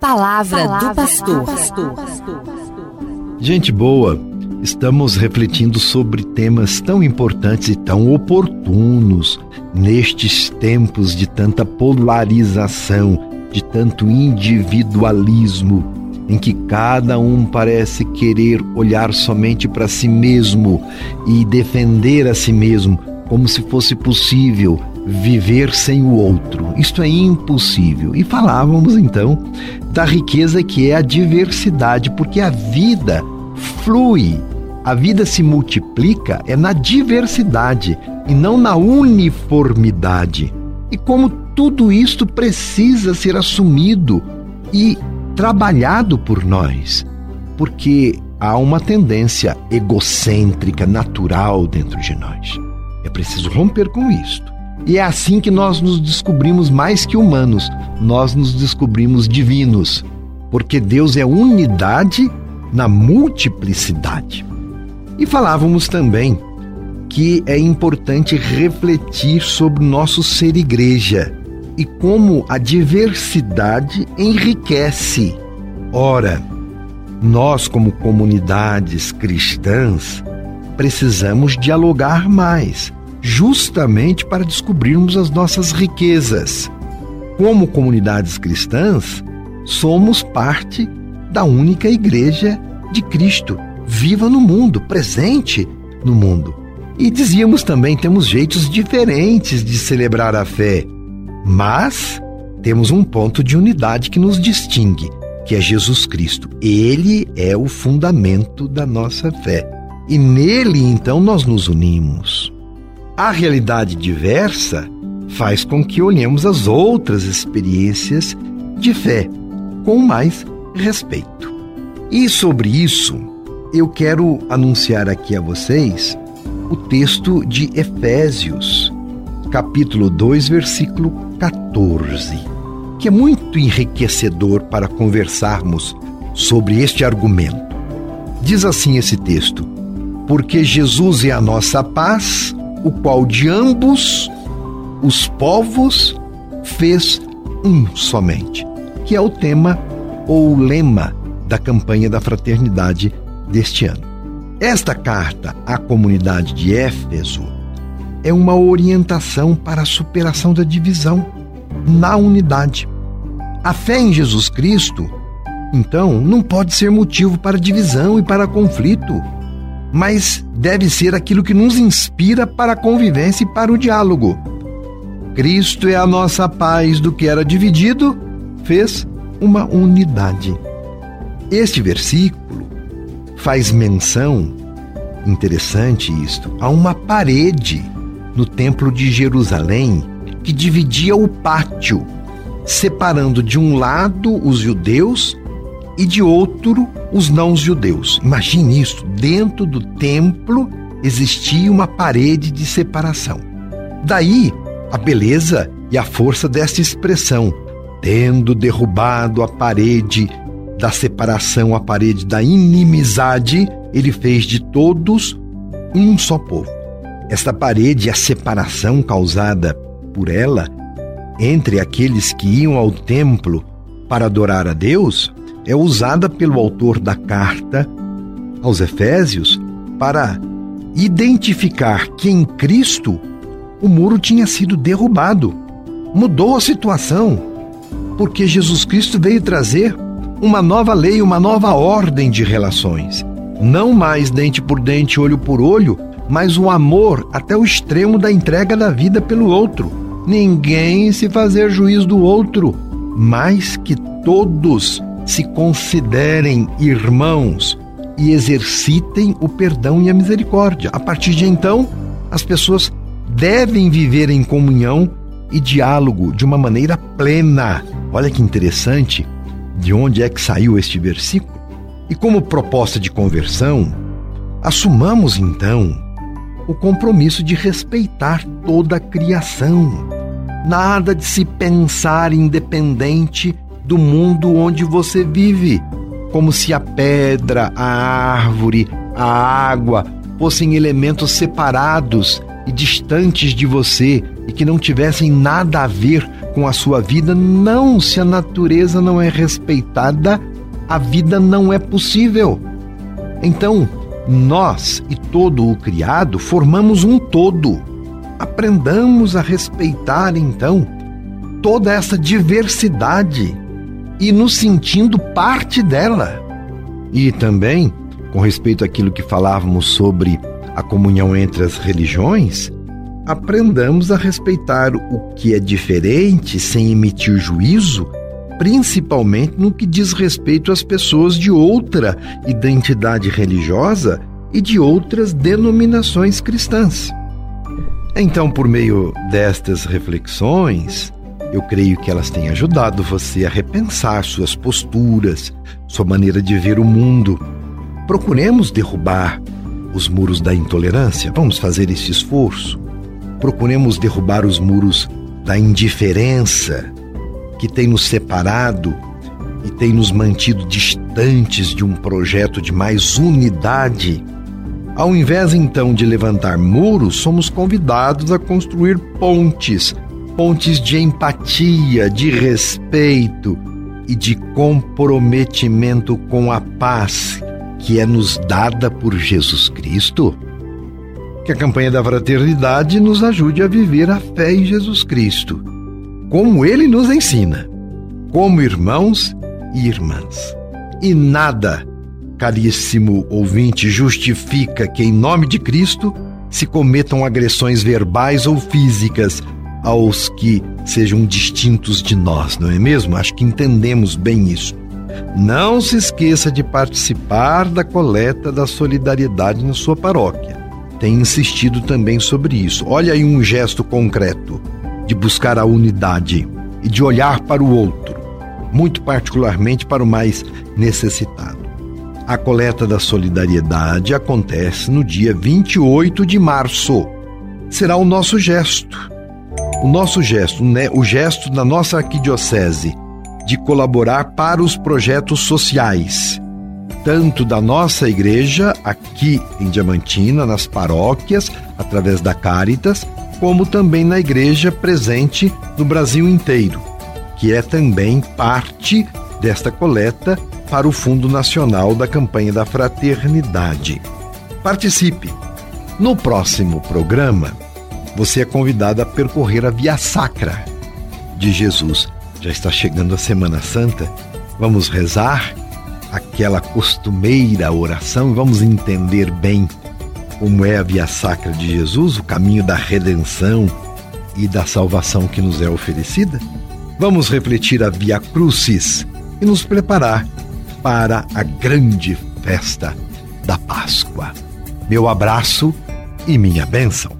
Palavra, Palavra do pastor. Gente boa, estamos refletindo sobre temas tão importantes e tão oportunos nestes tempos de tanta polarização, de tanto individualismo, em que cada um parece querer olhar somente para si mesmo e defender a si mesmo, como se fosse possível viver sem o outro. Isto é impossível. E falávamos então da riqueza que é a diversidade, porque a vida flui, a vida se multiplica é na diversidade e não na uniformidade. E como tudo isto precisa ser assumido e trabalhado por nós, porque há uma tendência egocêntrica natural dentro de nós. É preciso romper com isto. E é assim que nós nos descobrimos mais que humanos, nós nos descobrimos divinos, porque Deus é unidade na multiplicidade. E falávamos também que é importante refletir sobre o nosso ser igreja e como a diversidade enriquece. Ora, nós, como comunidades cristãs, precisamos dialogar mais justamente para descobrirmos as nossas riquezas. Como comunidades cristãs, somos parte da única igreja de Cristo, viva no mundo, presente no mundo. E dizíamos também temos jeitos diferentes de celebrar a fé, mas temos um ponto de unidade que nos distingue, que é Jesus Cristo. Ele é o fundamento da nossa fé. E nele então nós nos unimos. A realidade diversa faz com que olhemos as outras experiências de fé com mais respeito. E sobre isso, eu quero anunciar aqui a vocês o texto de Efésios, capítulo 2, versículo 14, que é muito enriquecedor para conversarmos sobre este argumento. Diz assim esse texto: Porque Jesus é a nossa paz, o qual de ambos os povos fez um somente, que é o tema ou o lema da campanha da fraternidade deste ano. Esta carta à comunidade de Éfeso é uma orientação para a superação da divisão na unidade. A fé em Jesus Cristo, então, não pode ser motivo para divisão e para conflito mas deve ser aquilo que nos inspira para a convivência e para o diálogo. Cristo é a nossa paz do que era dividido, fez uma unidade. Este versículo faz menção, interessante isto, a uma parede no Templo de Jerusalém que dividia o pátio, separando de um lado os judeus e de outro os não-judeus. Imagine isso: dentro do templo existia uma parede de separação. Daí a beleza e a força desta expressão, tendo derrubado a parede da separação, a parede da inimizade, ele fez de todos um só povo. Esta parede, a separação causada por ela entre aqueles que iam ao templo para adorar a Deus, é usada pelo autor da carta aos Efésios para identificar que em Cristo o muro tinha sido derrubado. Mudou a situação, porque Jesus Cristo veio trazer uma nova lei, uma nova ordem de relações. Não mais dente por dente, olho por olho, mas o amor até o extremo da entrega da vida pelo outro. Ninguém se fazer juiz do outro, mas que todos se considerem irmãos e exercitem o perdão e a misericórdia. A partir de então, as pessoas devem viver em comunhão e diálogo de uma maneira plena. Olha que interessante de onde é que saiu este versículo. E como proposta de conversão, assumamos então o compromisso de respeitar toda a criação. Nada de se pensar independente do mundo onde você vive, como se a pedra, a árvore, a água fossem elementos separados e distantes de você e que não tivessem nada a ver com a sua vida. Não, se a natureza não é respeitada, a vida não é possível. Então, nós e todo o criado formamos um todo. Aprendamos a respeitar, então, toda essa diversidade e nos sentindo parte dela. E também, com respeito àquilo que falávamos sobre a comunhão entre as religiões, aprendamos a respeitar o que é diferente sem emitir juízo, principalmente no que diz respeito às pessoas de outra identidade religiosa e de outras denominações cristãs. Então, por meio destas reflexões, eu creio que elas têm ajudado você a repensar suas posturas, sua maneira de ver o mundo. Procuremos derrubar os muros da intolerância, vamos fazer esse esforço. Procuremos derrubar os muros da indiferença que tem nos separado e tem nos mantido distantes de um projeto de mais unidade. Ao invés então de levantar muros, somos convidados a construir pontes pontes de empatia, de respeito e de comprometimento com a paz que é nos dada por Jesus Cristo. Que a campanha da fraternidade nos ajude a viver a fé em Jesus Cristo, como ele nos ensina, como irmãos e irmãs. E nada, caríssimo ouvinte, justifica que, em nome de Cristo, se cometam agressões verbais ou físicas aos que sejam distintos de nós, não é mesmo? Acho que entendemos bem isso. Não se esqueça de participar da coleta da solidariedade na sua paróquia. Tem insistido também sobre isso. Olha aí um gesto concreto de buscar a unidade e de olhar para o outro, muito particularmente para o mais necessitado. A coleta da solidariedade acontece no dia 28 de março. Será o nosso gesto o nosso gesto, né, o gesto da nossa arquidiocese de colaborar para os projetos sociais, tanto da nossa igreja aqui em Diamantina, nas paróquias, através da Caritas, como também na igreja presente no Brasil inteiro, que é também parte desta coleta para o Fundo Nacional da Campanha da Fraternidade. Participe! No próximo programa, você é convidado a percorrer a Via Sacra de Jesus. Já está chegando a Semana Santa. Vamos rezar aquela costumeira oração e vamos entender bem como é a Via Sacra de Jesus, o caminho da redenção e da salvação que nos é oferecida? Vamos refletir a Via Crucis e nos preparar para a grande festa da Páscoa. Meu abraço e minha bênção.